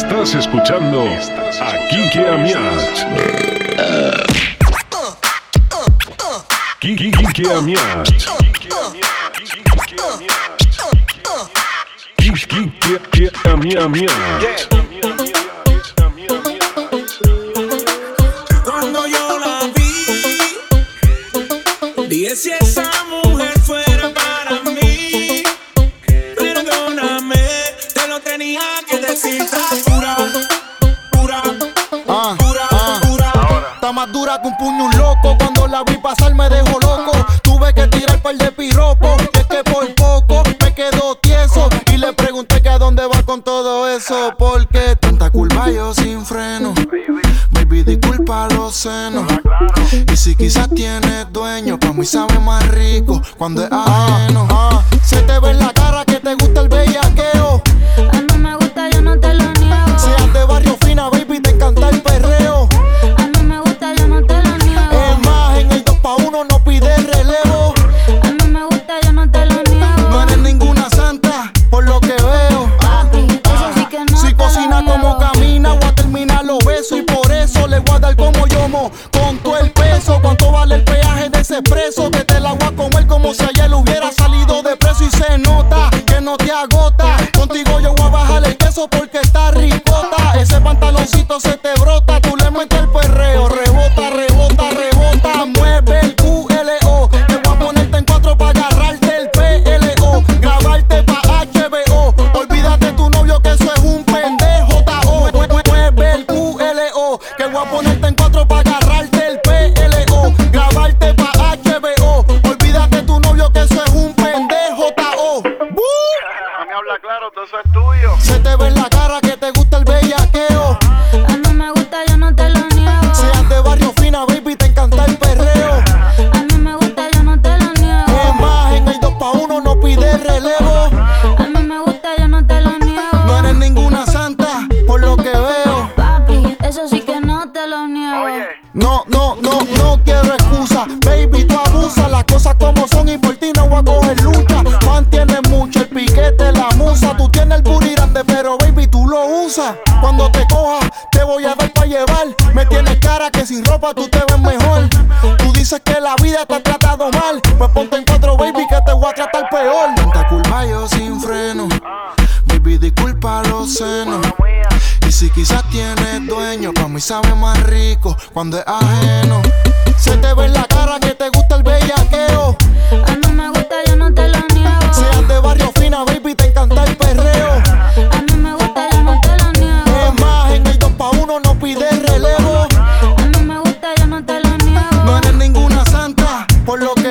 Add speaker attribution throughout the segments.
Speaker 1: Estás escuchando a Kiki Amiach. Kiki Kiki Amiach. Kiki Amiach.
Speaker 2: Cuando yo la vi, dije si esa
Speaker 3: paso porque tanta culpa yo sin freno. Baby, disculpa los senos. Y si quizás tienes dueño, pues para mí sabe más rico cuando es ajeno. te agota. Contigo yo voy a bajar el queso porque está cuando es ajeno. Se te ve en la cara que te gusta el bellaqueo.
Speaker 4: A mí me gusta, yo no te lo niego.
Speaker 3: Seas de barrio fina, baby, te encanta el perreo.
Speaker 4: A mí me gusta, yo no te lo niego.
Speaker 3: Es más, en el 2 pa' 1 no pide relevo.
Speaker 4: A mí me gusta, yo no te lo niego.
Speaker 3: No eres ninguna santa, por lo que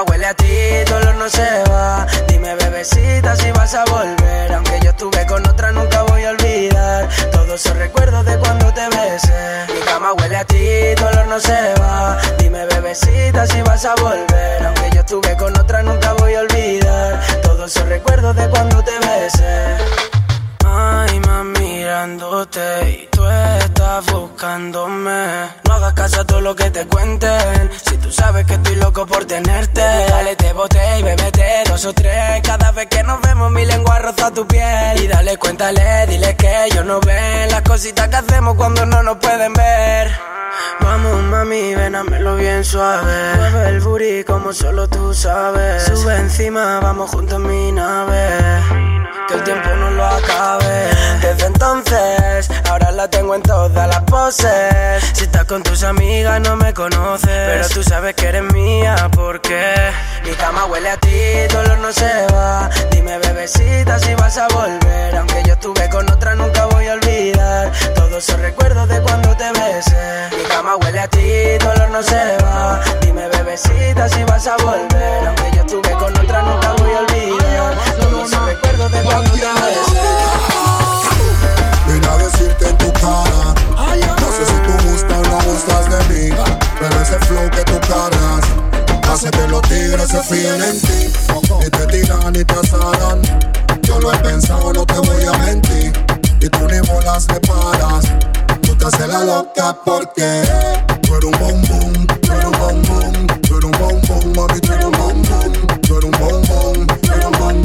Speaker 4: cama
Speaker 5: huele a ti, dolor no se va. Dime, bebecita, si vas a volver. Aunque yo estuve con otra, nunca voy a olvidar todos esos recuerdos de cuando te besé. Mi cama huele a ti, dolor no se va. Dime, bebecita, si vas a volver. Aunque yo estuve con otra, nunca voy a olvidar todos esos recuerdos de cuando te besé más mirándote y tú estás buscándome. No hagas caso a todo lo que te cuenten. Si tú sabes que estoy loco por tenerte, dale te boté y bebete dos o tres. Cada vez que nos vemos, mi lengua roza tu piel. Y dale, cuéntale, dile que ellos no ven las cositas que hacemos cuando no nos pueden ver. Vamos, mami, ven, bien suave. Mueve el booty como solo tú sabes. Sube encima, vamos juntos en mi nave que el tiempo no lo acabe. Desde entonces, ahora la tengo en todas las poses. Si estás con tus amigas, no me conoces. Pero tú sabes que eres mía, porque mi cama huele a ti, dolor no se va. Dime, bebecita, si vas a volver. Aunque yo estuve con otra, nunca voy a olvidar. Todos esos recuerdos de cuando te besé. Mi cama huele a ti, dolor no se va. Dime, bebecita, si vas a volver. Aunque yo estuve con otra, nunca voy a olvidar. Todos esos recuerdos de cuando
Speaker 6: Ven a decirte en tu cara No sé si tú gustas o no gustas de mí Pero ese flow que tú cargas Hace que los tigres se fíen en ti Ni te tiran ni te asaran Yo lo he pensado, no te voy a mentir Y tú ni bolas te paras Tú te haces la loca porque Tú eres un boom tú eres un boom Tú eres un boom mami, tú eres un boom Tú eres un boom tú eres un boom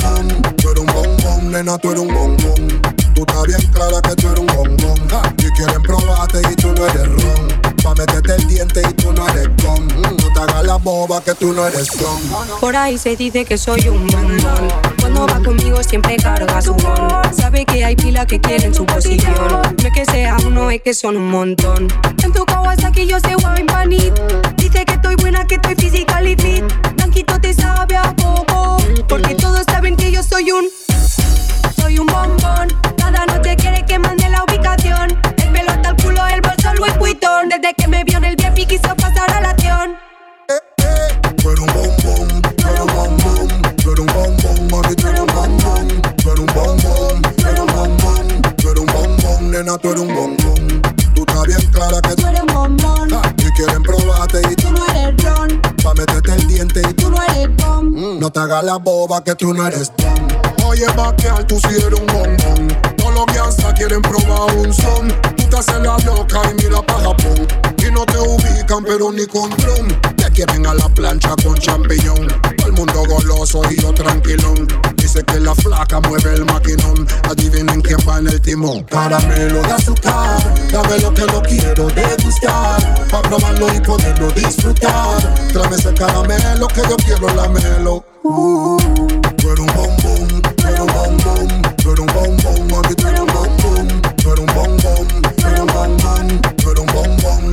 Speaker 6: Tú eres un boom nena, tú eres un bombón. Tú estás bien clara que tú eres un bombón. Y quieren probarte y tú no eres ron. Pa' meterte el diente y tú no eres con. No te hagas la boba que tú no eres con.
Speaker 7: Por ahí se dice que soy un bombón. Cuando va conmigo siempre carga su bon. Sabe que hay pila que quieren su posición. No es que sea uno, es que son un montón. En tu Kawasaki yo sé wine panit. Dice que estoy buena, que estoy physical y fit. Blanquito te sabe a poco. Porque todos saben que yo soy un soy un bombón. Cada noche quiere que mande la ubicación. Vuitton. Desde que me vio en el VIP quiso pasar a la acción.
Speaker 6: Eh, eh. Tú eres un bombón, tú eres un bombón, tú eres un bombón, mami, tú eres un bombón, tú eres un bombón, tú eres un bombón, tú eres un bombón, nena, tú eres un bombón. Tú estás bien clara que
Speaker 7: tú eres un bombón.
Speaker 6: y quieren probarte y
Speaker 7: tú no eres ron.
Speaker 6: Pa' meterte el diente y
Speaker 7: tú no eres bom.
Speaker 6: No te hagas la boba que tú no eres bom. Oye, vaquear, tú si eres un bombón. Los hasta quieren probar un son. Tú te haces la loca y mira pa' Japón. Y no te ubican, pero ni con drum. Te quieren a la plancha con champiñón. Todo el mundo goloso y yo tranquilón. Dice que la flaca mueve el maquinón. Adivinen quién va en el timón. Caramelo de azúcar. Dame lo que no quiero degustar. Pa' probarlo y poderlo disfrutar. Tráeme ese caramelo que yo quiero lamelo. Uh, tú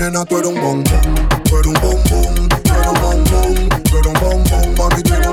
Speaker 6: nena, tú eres un bombón, tú eres un bombón, tú eres un bombón, tú eres un bombón, mami,
Speaker 4: tú eres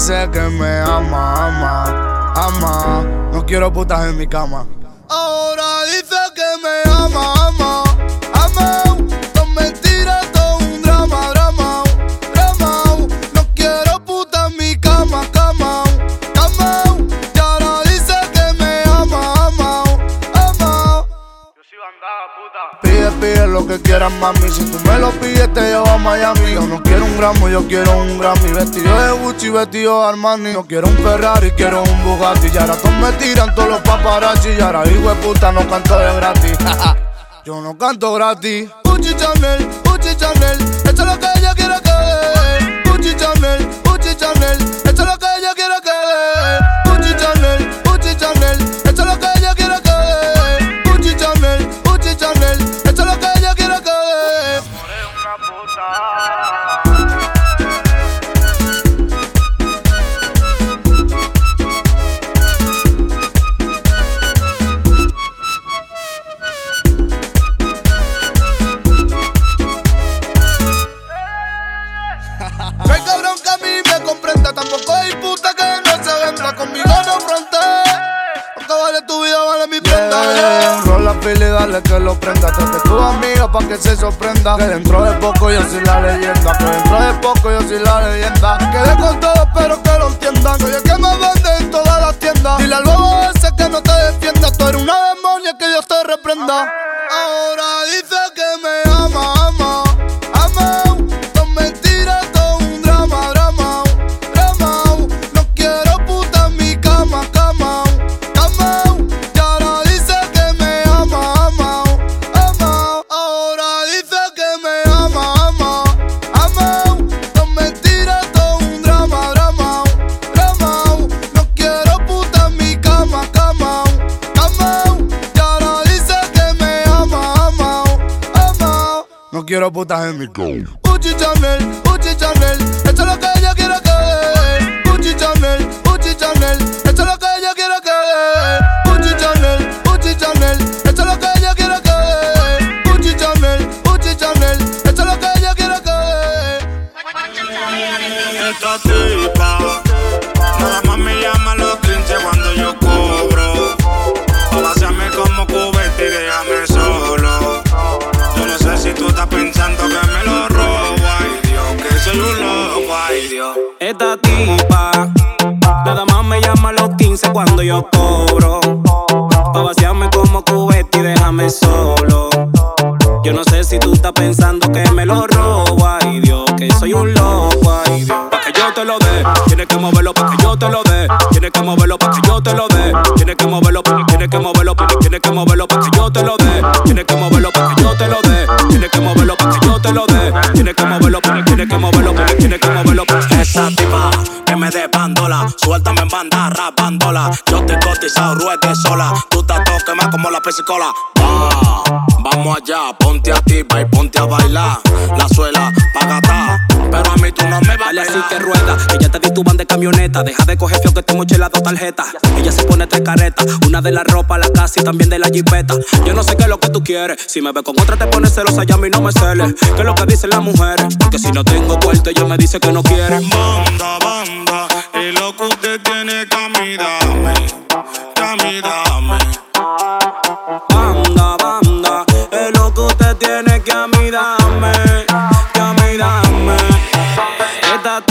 Speaker 8: dice que me ama, ama, ama. No quiero putas en mi cama. Gramo, yo quiero un Grammy. Vestido de Gucci, vestido de Armani. No quiero un Ferrari, quiero un Bugatti. Y ahora todos me tiran todos los paparazzi. Y ahora, hijo de puta, no canto de gratis. yo no canto gratis. Gucci Chanel, Gucci Chanel. Esto es lo que ella quiere que. Gucci Chanel, Gucci Chanel. Que lo prenda. Trate tu amiga pa' que se sorprenda. Que dentro de poco yo soy la leyenda. Que dentro de poco yo soy la leyenda. Quedé con todo, pero que lo entiendan. Soy el que me vende en todas las tiendas. Dile al bobo ese que no te defienda. Tú eres una demonia que Dios te reprenda. Ahora dice que No quiero putas en mi cama.
Speaker 2: Pensando que me lo robo Ay Dios, que soy un loco, ay Dios
Speaker 9: Pa' que yo te lo dé, tienes que moverlo pa' que yo te lo dé Tienes que moverlo pa' que yo te lo dé Tienes que moverlo, tienes que moverlo, tienes que moverlo pa' que yo te lo dé Tienes que moverlo pa' que yo te lo dé Tienes que moverlo para que yo te lo dé. Tienes que moverlo, tienes que moverlo, tienes que moverlo.
Speaker 2: Esa tipa que me dé bandola, suéltame en banda, bandola. Yo te cotizado, ruede sola. Tú estás todo más como la pesicola. Ah, vamos allá, ponte a tipa y ponte a bailar. La suela, pagata. Pero a mí tú no me vale
Speaker 9: así que rueda. Ella te di tu de camioneta. Deja de coger fio que te moché las dos tarjetas. Ella se pone tres caretas. Una de la ropa, la casa y también de la jipeta. Yo no sé qué es lo que tú quieres. Si me ve con otra te pones celosa y a mí no me cele. ¿Qué es lo que dicen las mujeres? Porque si no tengo puerto ella me dice que no quiere.
Speaker 2: Banda, banda. Y lo que usted tiene que a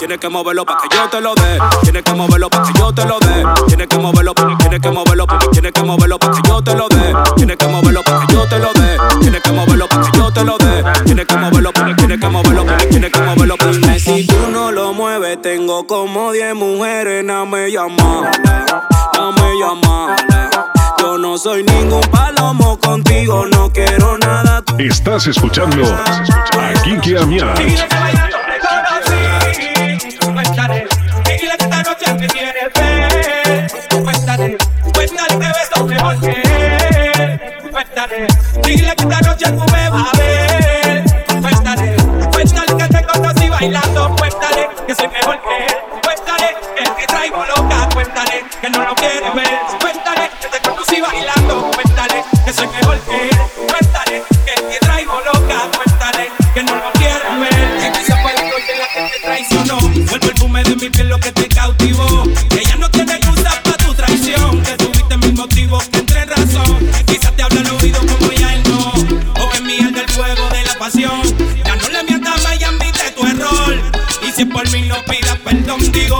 Speaker 9: tienes que moverlo pa' que yo te lo dé. Tienes que moverlo pa' que yo te lo dé. Tienes que moverlo, tienes que moverlo, tienes que moverlo pa' que yo te lo dé. Tienes que moverlo pa' que yo te lo dé. Tienes que moverlo pa' que yo te lo dé. Tienes que moverlo, tienes que moverlo, tienes que moverlo. Dime si tú no lo mueves, tengo como 10 mujeres, no me llaman, no me llaman. Yo no soy ningún palomo contigo, no quiero nada.
Speaker 1: Estás escuchando a Kiki Amiat.
Speaker 10: Dile que esta noche me tiene fe. Cuéntale, cuéntale que beso mejor que él. Cuéntale, dile que esta noche tú me vas a ver. Cuéntale, cuéntale que te conocí bailando. Cuéntale que soy mejor que él. Cuéntale que te traigo loca. Cuéntale que no lo quiere ver. Mi piel lo que te cautivó. Que ya no tiene excusa para tu traición. Que tuviste mis motivos que entre razón. Quizás te habla al oído como ya él no. O en mi alma el fuego de la pasión. Ya no le mientas más y admite tu error. Y si por mí no pidas perdón, digo,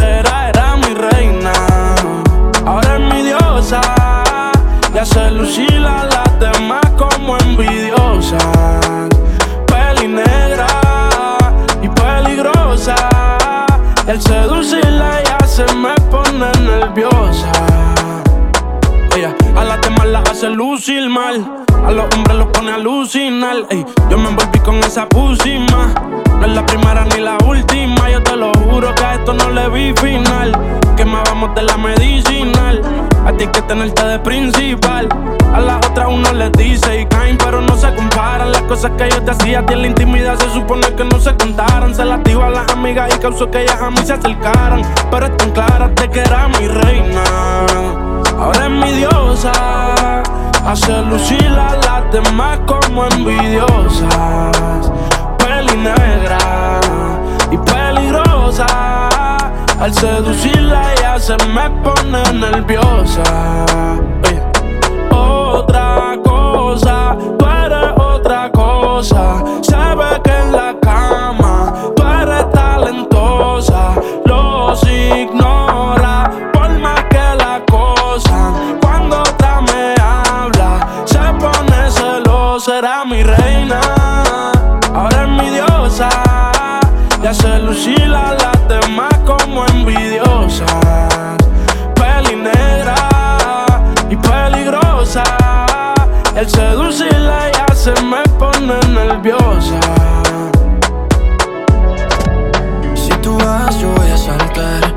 Speaker 11: Hace lucir a las demás como envidiosa. Peli negra y peligrosa. Al seducirla ella se me pone nerviosa. Ella a las demás las hace lucir mal. A los hombres los pone a alucinar. Ey, yo me envolví con esa pusima. No es la primera ni la última. Yo te lo juro que a esto no le vi final. Que más vamos de la medicinal. A ti hay que tenerte de principal. A las otras uno les dice y caen, pero no se comparan. Las cosas que yo te hacía a ti en la intimidad se supone que no se contaran. Se las digo a las amigas y causó que ellas a mí se acercaran. Pero están claras de que era mi reina. Ahora es mi diosa. Hace lucir a las demás como envidiosas. Peli negra y peligrosa. Al seducirla ella se me pone nerviosa. Otra cosa, tú eres otra cosa. Se ve que en la cama tú eres talentosa. Los ignora por más que la cosa. Cuando otra me habla, se pone celosa. Era mi mi Y hace lucir a las demás como envidiosas. Peli negra y peligrosa. El seducirla ya se me pone nerviosa.
Speaker 12: Si tú vas, yo voy a saltar.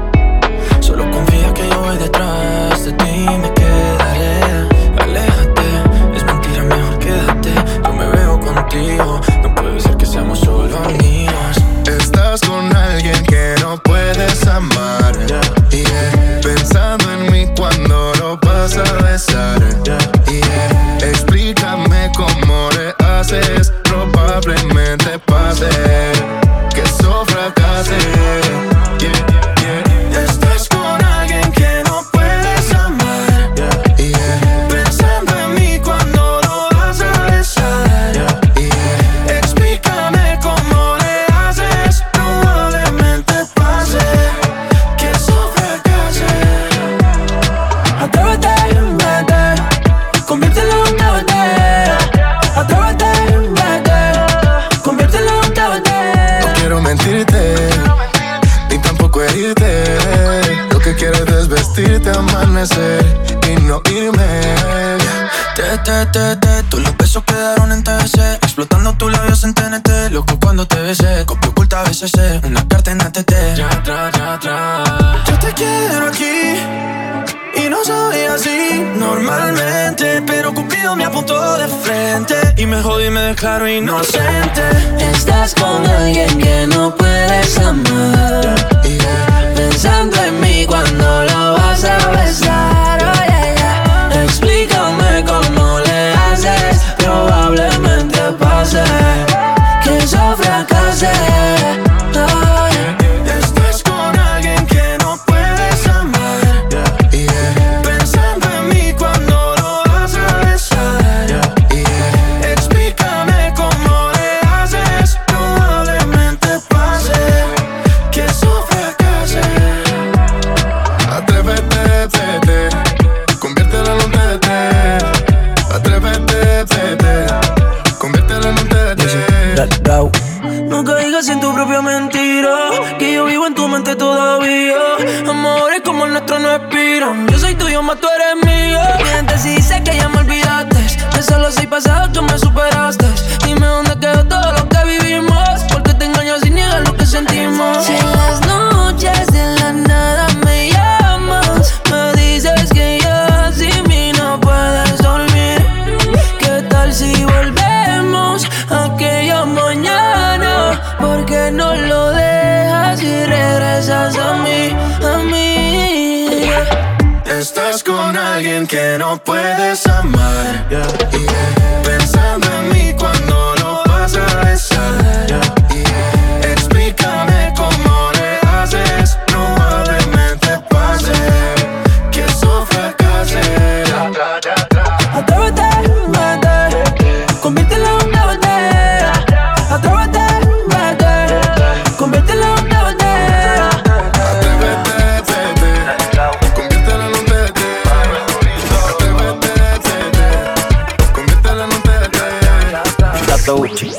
Speaker 13: Tato Uchi.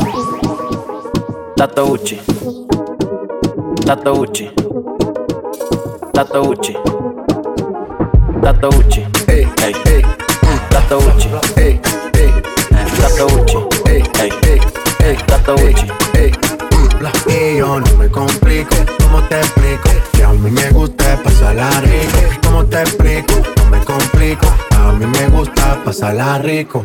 Speaker 13: Tato Uchi. Tato Uchi. Tato Uchi. Tato Uchi. Tato Uchi. Tato Uchi. Tato Uchi.
Speaker 14: Y yo no me complico. ¿Cómo te explico? Que a mí me gusta pasarla rico. ¿Cómo te explico? No me complico. A mí me gusta pasarla rico.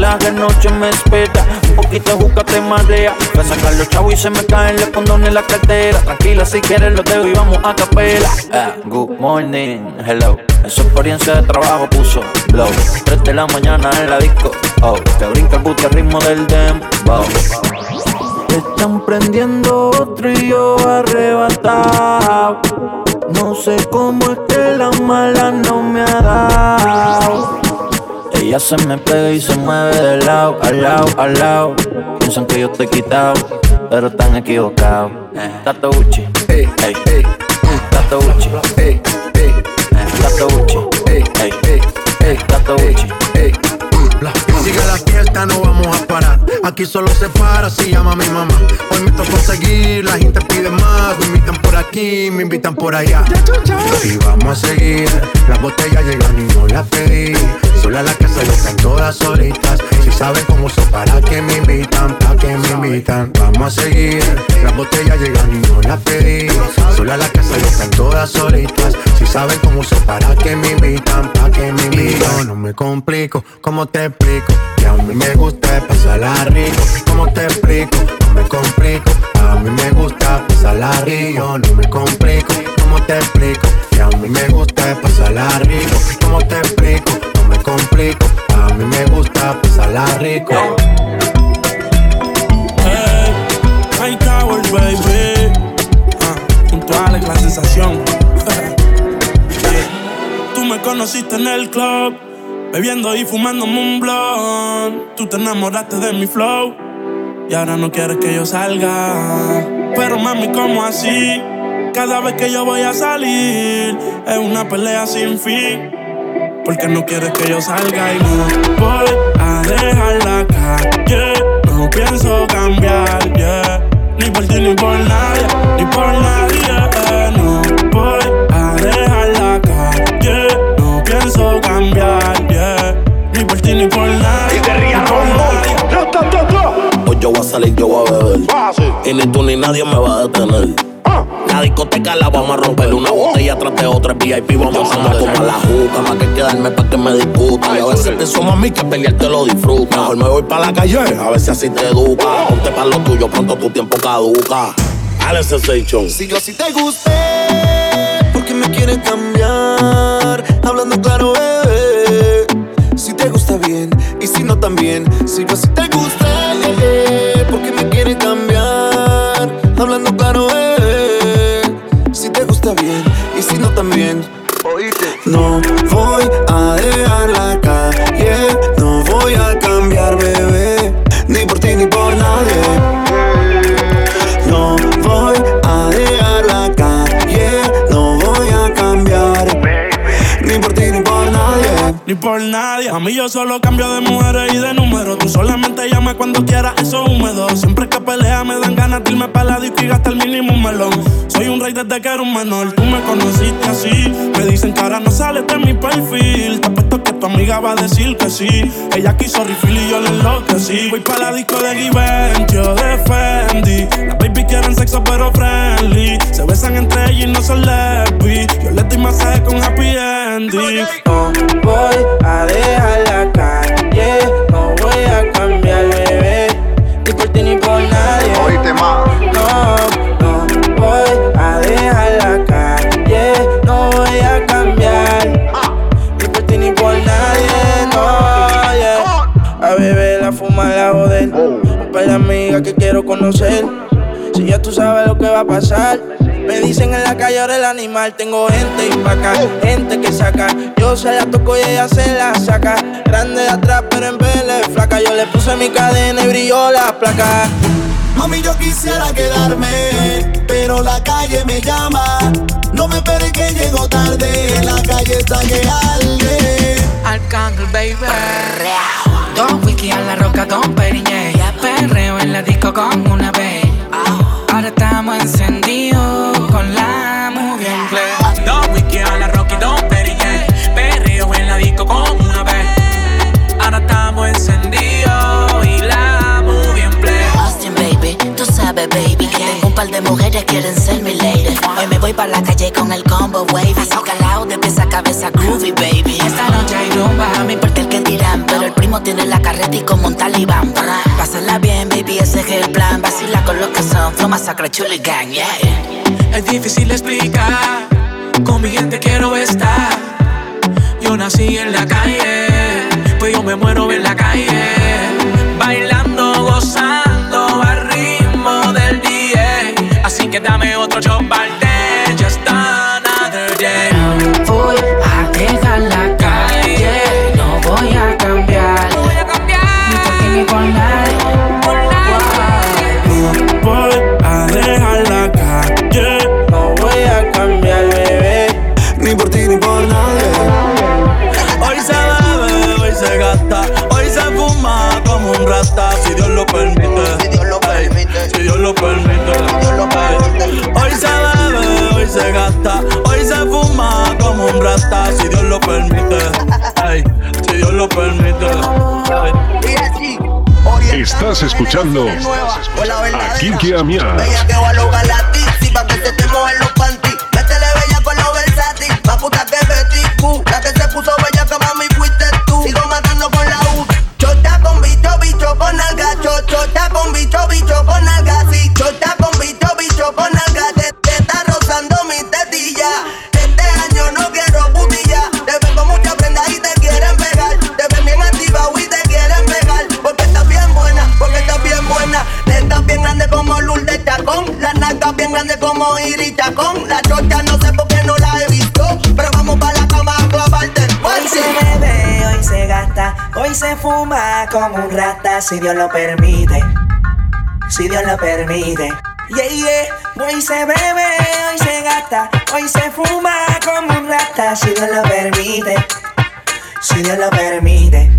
Speaker 13: La de noche me espera, un poquito de juca te marea. Voy a sacar los chavos y se me caen los condones en la cartera. Tranquila, si quieres los dejo y vamos a capela. Ah, good morning, hello. En su experiencia de trabajo puso blow. 3 de la mañana en la disco, oh. Te brinca el boot ritmo del dembow. Están prendiendo otro y yo arrebatado. No sé cómo es que la mala no me ha dado. Ella se me pega y se mueve de lado, al lado, al lado. Piensan que yo te he quitado, pero están equivocados. Tato hey, hey, hey. Tato Uchi, hey, hey. Tato hey, hey, hey. Tato.
Speaker 14: Sigue no vamos a parar. Aquí solo se para si llama mi mamá. Hoy me tocó seguir, la gente pide más. Me invitan por aquí, me invitan por allá. Y vamos a seguir. Las botellas llegan y no las pedí. Sola la casa están todas solitas. Si saben cómo son, para que me invitan, para que me invitan. Vamos a seguir. Las botellas llegan y no las pedí. Sola la casa están todas solitas. Si saben cómo son, para que me invitan, para que me invitan. No me complico, ¿cómo te explico? Que a mí me gusta pasarla rico. ¿Cómo te explico? No me complico. A mí me gusta pasarla rico. No me complico. ¿Cómo te explico? Que a mí me gusta pasarla rico. ¿Cómo te explico? No me complico. A mí me gusta pasarla rico.
Speaker 11: Hey, High Towers, baby. Ah, junto a Alex, la sensación. Tú me conociste en el club, bebiendo y fumándome un blunt. Tú te enamoraste de mi flow y ahora no quieres que yo salga. Pero mami, ¿cómo así? Cada vez que yo voy a salir es una pelea sin fin. Porque no quieres que yo salga y no voy a dejar la calle. No pienso cambiar, yeah. Ni por ti ni por nadie, ni por nadie. eh. No
Speaker 15: yo voy a salir, yo voy a beber. Y ni tú ni nadie me va a detener. La discoteca la vamos a romper una botella tras de otra VIP vamos a andar como la juca más que quedarme pa' que me discuta. Y a veces pienso mami que pelear te lo disfruta. Mejor me voy pa' la calle a ver si así te educa. Ponte pa' lo tuyo pronto tu tiempo caduca. Alex Sensation
Speaker 4: Si yo así te gusté, ¿por qué me quieres cambiar? Hablando claro, bebé. Si te gusta bien y si no también. Si yo así te gusté, ¿por qué me quieres cambiar? Hablando claro, bebé. Si te gusta bien y si no también. No voy a dejar
Speaker 11: mí yo solo cambio de mujeres y de número. Tú solamente llama cuando quieras, eso húmedo. Siempre que pelea me dan ganas de irme pa' la disco y gastar mínimo melón. Soy un rey desde que era un menor. Tú me conociste así. Me dicen que ahora no sales de mi perfil. Te apuesto que tu amiga va a decir que sí. Ella quiso refill y yo le enloquecí. Voy pa' la disco de Givenchy, de Fendi. Las quieren sexo pero friendly. Se besan entre ellas y no son lesbi. Yo le doy masaje con happy ending.
Speaker 16: No voy a dejar la calle, no voy a cambiar, bebé. Ni por ti ni por nadie.
Speaker 17: Oíste más.
Speaker 16: No, no voy a dejar la calle, no voy a cambiar. Ni por ti ni por nadie, no, yeah. A beber, a fumar, a joder. Un par de amigas que quiero conocer. Si ya tú sabes lo que va a pasar. Me dicen en la calle ahora el animal. Tengo gente y pa' acá, gente que saca. Yo se la toco y ella se la saca. Grande de atrás, pero en vez de flaca. Yo le puse mi cadena y brilló la placa.
Speaker 4: Mami, yo quisiera quedarme, pero la calle me llama. No me esperes que llego tarde, la calle está que arde.
Speaker 18: Arcángel, baby. Don whisky a la roca con Periñé. Perreo en la disco con una
Speaker 19: mujeres quieren ser mi lady. Hoy me voy para la calle con el combo wavy. Calao de pieza a cabeza groovy, baby. Esta noche hay rumba, a me importa el que dirán. Pero el primo tiene la carreta y como un talibán. Pásala bien, baby, ese es el plan. Vacila con lo que son, flow masacre, chuligan, yeah.
Speaker 11: Es difícil explicar, con mi gente quiero estar. Yo nací en la calle, pues yo me muero dame otro shot
Speaker 20: si Dios lo permite. Si Dios lo permite.
Speaker 1: Estás escuchando a Kike Amias.
Speaker 21: Bella que va a lograr la tizi pa' que se te mojen los panty. Métele bella con los versátil, más puta que Betty Boo. La que se puso bella que mami fuiste tú. Sigo matando con la U. Chota con bicho, bicho con alga. Cho- Chota con bicho, bicho con alga. Sí, chota con bicho, bicho con alga.
Speaker 22: Si Dios lo permite. Si Dios lo permite. Yeah, yeah. Hoy se bebe, hoy se gasta, hoy se fuma como un rata, si Dios lo permite. Si Dios lo permite.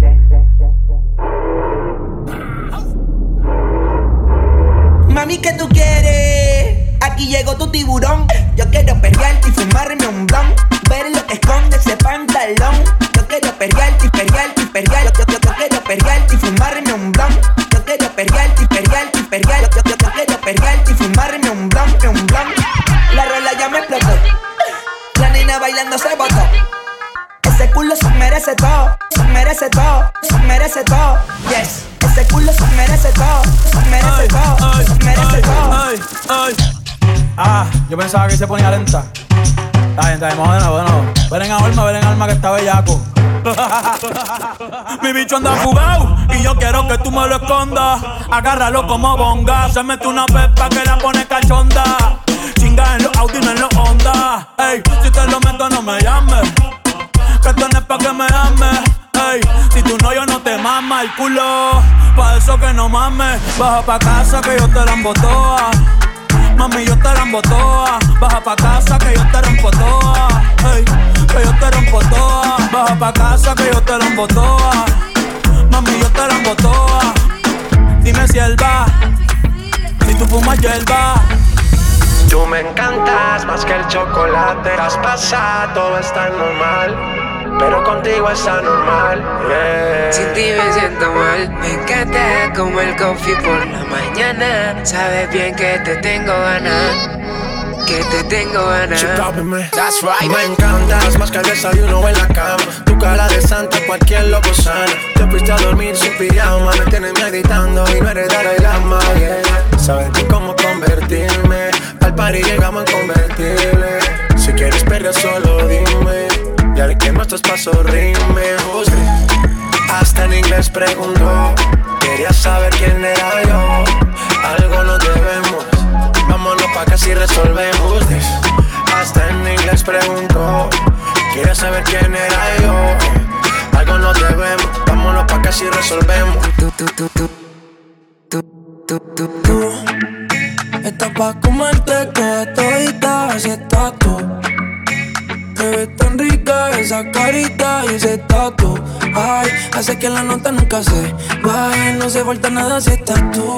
Speaker 22: Mami, ¿qué tú quieres? Aquí llegó tu tiburón. Yo quiero perrearte y fumarme un blon. Ver lo que esconde ese pantalón. Yo quiero perrearte y perrearte y perrear. Perrearte y fumarme un blon. Yo quiero perrearte y perrearte y perrear. Yo, yo, yo quiero perrearte y fumarme un blon, un blon. La rola ya me explotó. La nena bailando se botó. Ese culo se merece todo, se merece todo, se merece todo. Yes, ese culo se merece todo, se merece todo, se merece todo.
Speaker 20: Ay, ay. Ah, yo pensaba que se ponía lenta. Está bien, está bien, vamos de nuevo, de nuevo. Ven en alma, ven en alma que está bellaco. Mi bicho anda jugado y yo quiero que tú me lo escondas. Agárralo como bonga. Se mete una pepa que la pone cachonda. Chinga en los Audi, no en los Honda. Ey, si te lo meto, no me llames. Que es pa' que me ames. Ey, si tú no, yo no te mama el culo. Pa' eso que no mames. Baja pa' casa que yo te la embotoa. Mami, yo te la toa. Baja pa' casa que yo te rompo toa. Ey, que yo te rompo toa. Baja pa' casa que yo te la toa. Mami, yo te la toa. Dime si él va. Si tú fumas hierba.
Speaker 23: Tú me encantas más que el chocolate. Has pasado, todo está normal. Pero contigo está normal. yeah.
Speaker 18: Sin ti me siento mal, me encanta como el coffee por la mañana. Sabes bien que te tengo ganas, que te tengo ganas.
Speaker 23: That's right. Me encantas más que el desayuno en la cama. Tu cara de santa, cualquier loco sana. Te fuiste a dormir sin pijama. Me tienes meditando y no eres Dalai Lama. Yeah. Sabes tú cómo convertirme. Al party llegamos en convertible. Si quieres perder, solo dime. Y al que nuestros pasos. Juzgue. Hasta en inglés preguntó. Quería saber quién era yo. Algo nos debemos. Vámonos pa' que si resolvemos. Hasta en inglés preguntó. Quería saber quién era yo. Algo nos debemos. Vámonos pa' que si resolvemos.
Speaker 22: Estás pa' comerte toda todita ese tatu Te ves tan rica esa carita y ese tatu Ay, hace que la nota nunca se baje No se falta nada si estás tú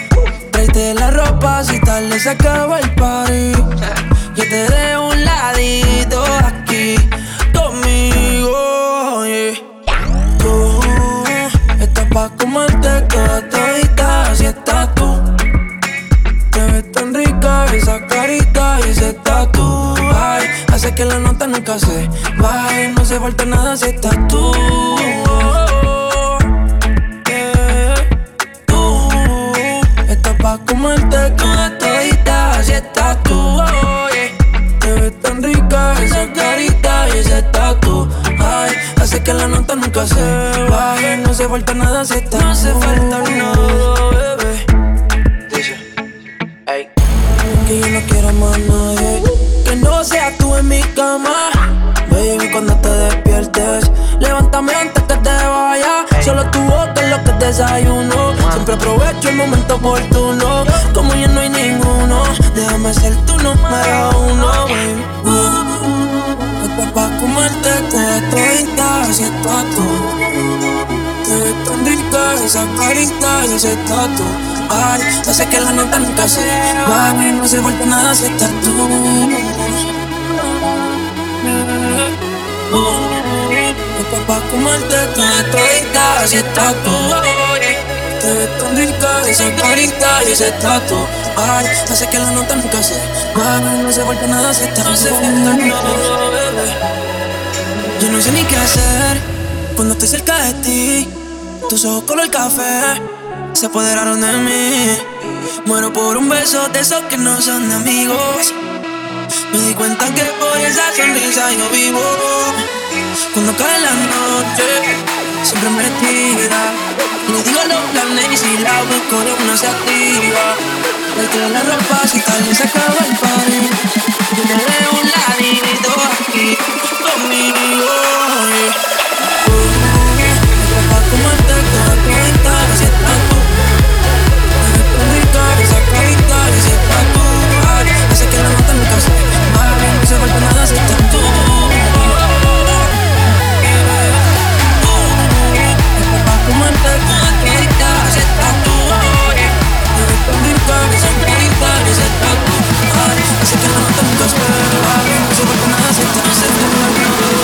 Speaker 12: Tráete la ropa si tal le acaba el party. Yo te dejo un ladito aquí conmigo. Tú estás pa' comerte toda todita si estás tú. Te ves tan rica esa carita y ese tatu. Ay, hace que la nota nunca se baje. No se falta nada si estás tú. Hace que la nota nunca se baje. No se falta nada si estás No se falta nada, bebé. Que yo no quiero más nadie. Que no seas tú en mi cama. Baby, cuando te despiertes Levántame antes que te vaya. Solo tu boca es lo que desayuno. Siempre aprovecho el momento oportuno. Como ya no hay ninguno Déjame ser tu número uno, baby. uh, toda todita Si estás tú Te tan rica esa carita y ese tatu Ay, hace que la nota nunca se baje No se vuelve nada si estás tú Estás pa' comerte todita si estás tú Te tan rica esa carita y ese tatu Ay, hace que la nota nunca se baje No se vuelve nada si estás tú No no sé ni qué hacer Cuando estoy cerca de ti tus ojos color café se apoderaron de mí. Muero por un beso de esos que no son de amigos. Me di cuenta que por esa sonrisa yo vivo. Cuando cae la noche, siempre me tira. Le digo los planes y si la busco una se activa. Le la ropa si tal vez se acaba el party. Yo te dejo un ladito aquí conmigo. yeah. Nada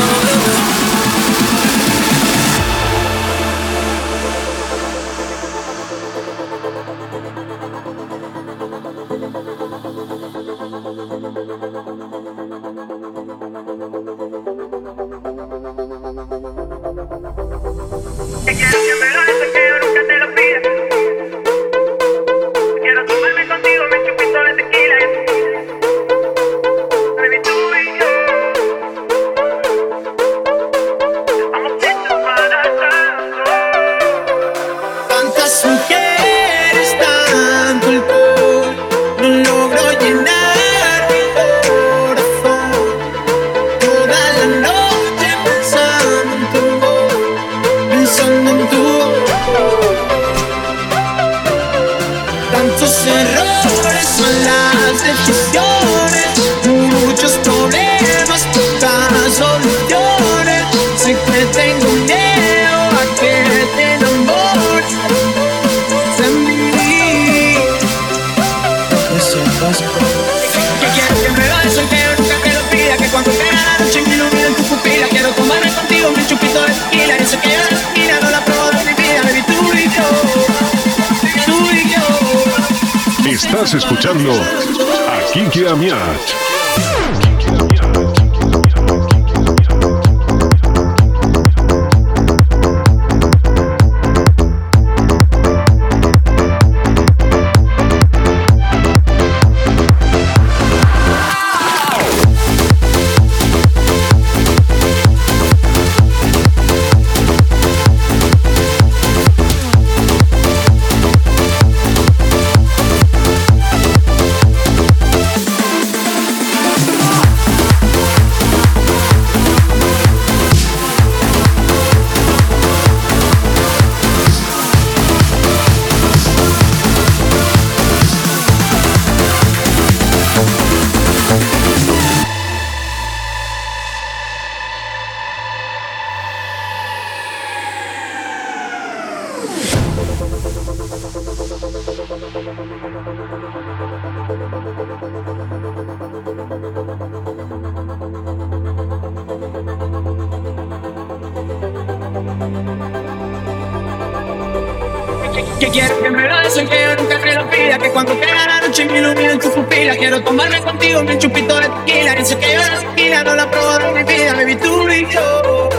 Speaker 10: contigo mi chupito de tequila
Speaker 24: Dice que yo la tequila no la probo de mi vida Baby, tú y yo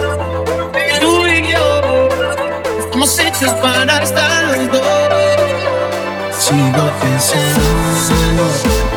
Speaker 24: Tú y yo. Estamos hechos para estar los dos.
Speaker 3: Sigo pensando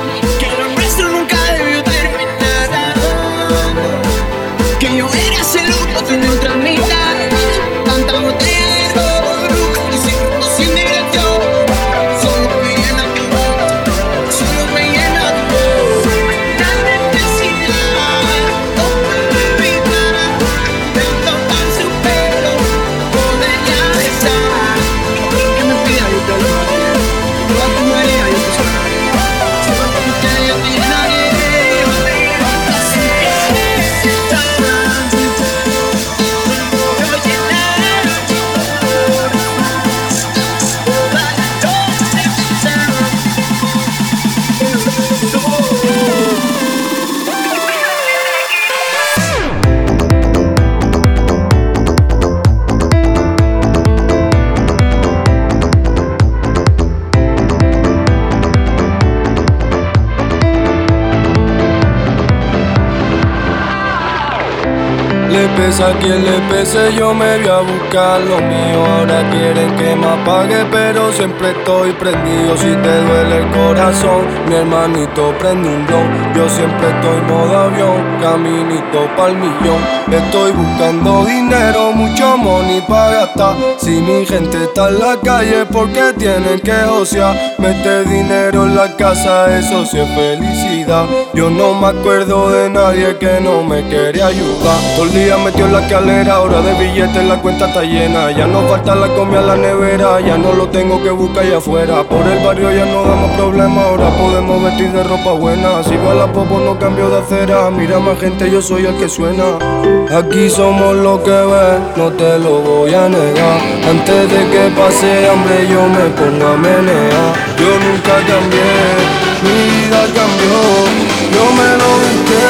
Speaker 25: a quien le pese, yo me voy a buscar lo mío. Ahora quieren que me apague, pero siempre estoy prendido. Si te duele el corazón, mi hermanito prende un blon. Yo siempre estoy modo avión, caminito pa'l millón. Estoy buscando dinero, mucho money para gastar. Si mi gente está en la calle, porque tienen que osear. Mete dinero en la casa, eso sí es felicidad. Yo no me acuerdo de nadie que no me quería ayudar. Todo el día metió en la calera, hora de billetes la cuenta está llena. Ya no falta la comida en la nevera, ya no lo tengo que buscar allá afuera. Por el barrio ya no damos problemas, ahora podemos vestir de ropa buena. Si va la popo no cambio de acera, mira más gente, yo soy el que suena. Aquí somos lo que ves, no te lo voy a negar. Antes de que pase hambre yo me pongo a menear. Yo nunca cambié, mi vida cambió. Yo me lo busqué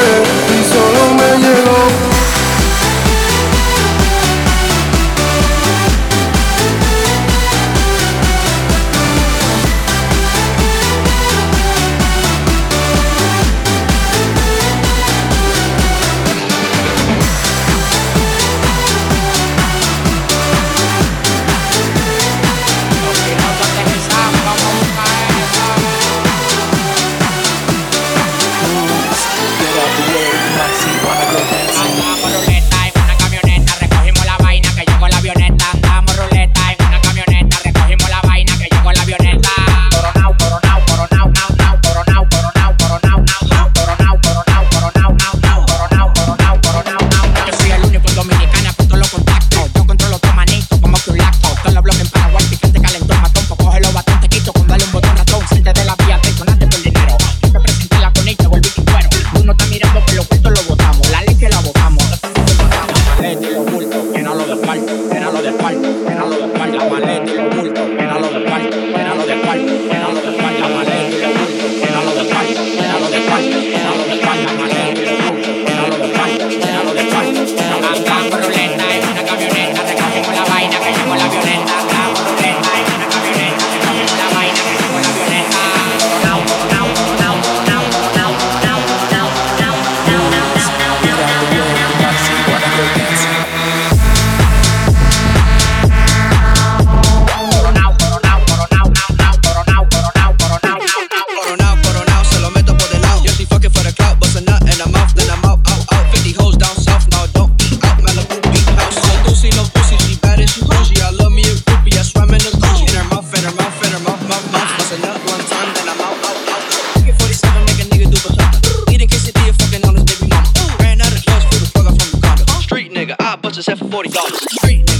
Speaker 26: It's have for $40.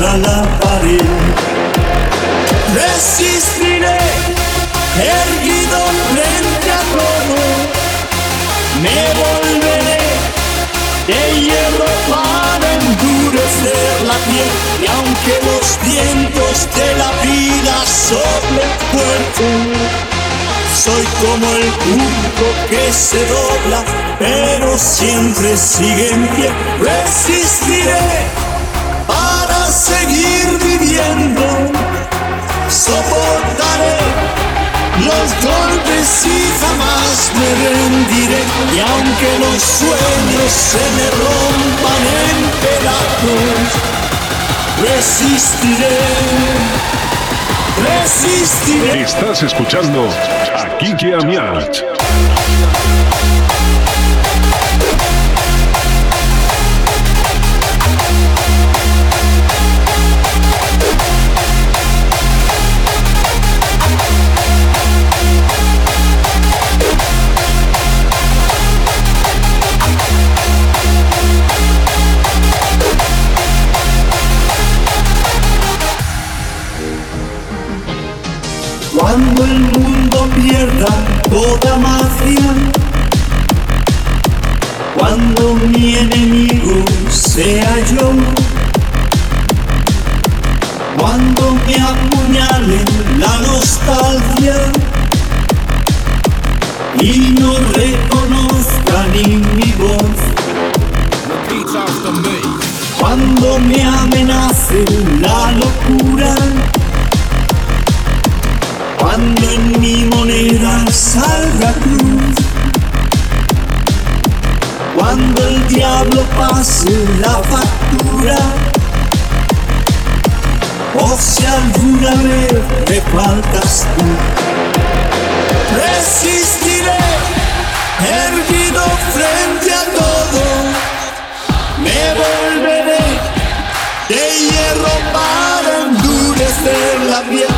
Speaker 26: la pared. Resistiré, erguido frente a todo. Me volveré de hierro para endurecer la piel. Y aunque los vientos de la vida soplen fuerte. Soy como el punto que se dobla, pero siempre sigue en pie. Resistiré seguir viviendo, soportaré los golpes y jamás me rendiré. Y aunque los sueños se me rompan en pedazos, resistiré. Resistiré.
Speaker 1: Estás escuchando a Kiki Amiat
Speaker 26: Cuando el mundo pierda toda magia, cuando mi enemigo sea yo, cuando me apuñale la nostalgia. Y no reconozca ni mi voz. Cuando me amenace la locura cuando en mi moneda salga cruz, cuando el diablo pase la factura, o si alguna vez me faltas tú, resistiré erguido frente a todo, me volveré de hierro para endurecer la piel.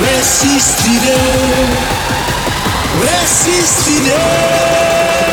Speaker 26: resistiré, resistiré.